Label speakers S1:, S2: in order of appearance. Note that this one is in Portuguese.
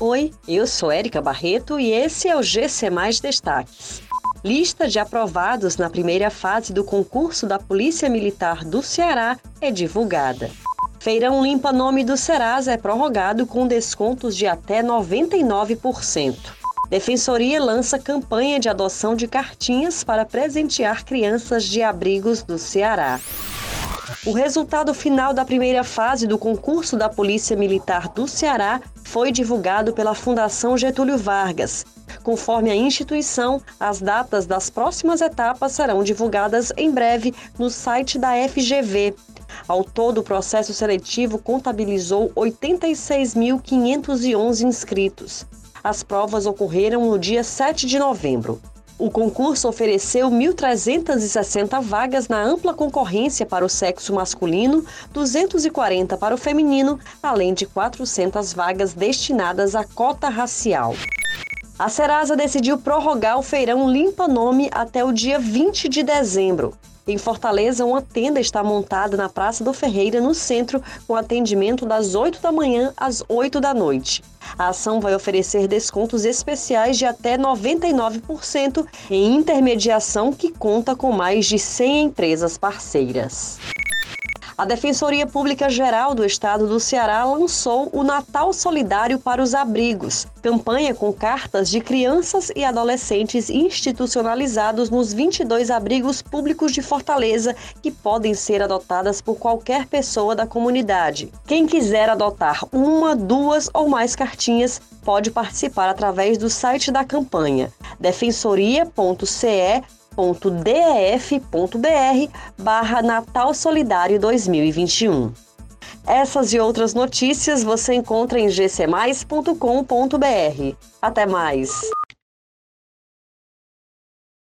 S1: Oi, eu sou Érica Barreto e esse é o GC Mais Destaques. Lista de aprovados na primeira fase do concurso da Polícia Militar do Ceará é divulgada. Feirão Limpa Nome do Serasa é prorrogado com descontos de até 99%. Defensoria lança campanha de adoção de cartinhas para presentear crianças de abrigos do Ceará. O resultado final da primeira fase do concurso da Polícia Militar do Ceará foi divulgado pela Fundação Getúlio Vargas. Conforme a instituição, as datas das próximas etapas serão divulgadas em breve no site da FGV. Ao todo, o processo seletivo contabilizou 86.511 inscritos. As provas ocorreram no dia 7 de novembro. O concurso ofereceu 1.360 vagas na ampla concorrência para o sexo masculino, 240 para o feminino, além de 400 vagas destinadas à cota racial. A Serasa decidiu prorrogar o feirão Limpa Nome até o dia 20 de dezembro. Em Fortaleza, uma tenda está montada na Praça do Ferreira, no centro, com atendimento das 8 da manhã às 8 da noite. A ação vai oferecer descontos especiais de até 99% em intermediação que conta com mais de 100 empresas parceiras. A Defensoria Pública Geral do Estado do Ceará lançou o Natal Solidário para os Abrigos, campanha com cartas de crianças e adolescentes institucionalizados nos 22 abrigos públicos de Fortaleza que podem ser adotadas por qualquer pessoa da comunidade. Quem quiser adotar uma, duas ou mais cartinhas pode participar através do site da campanha defensoria.ce www.def.br barra Natal Solidário 2021. Essas e outras notícias você encontra em gcmais.com.br. Até mais!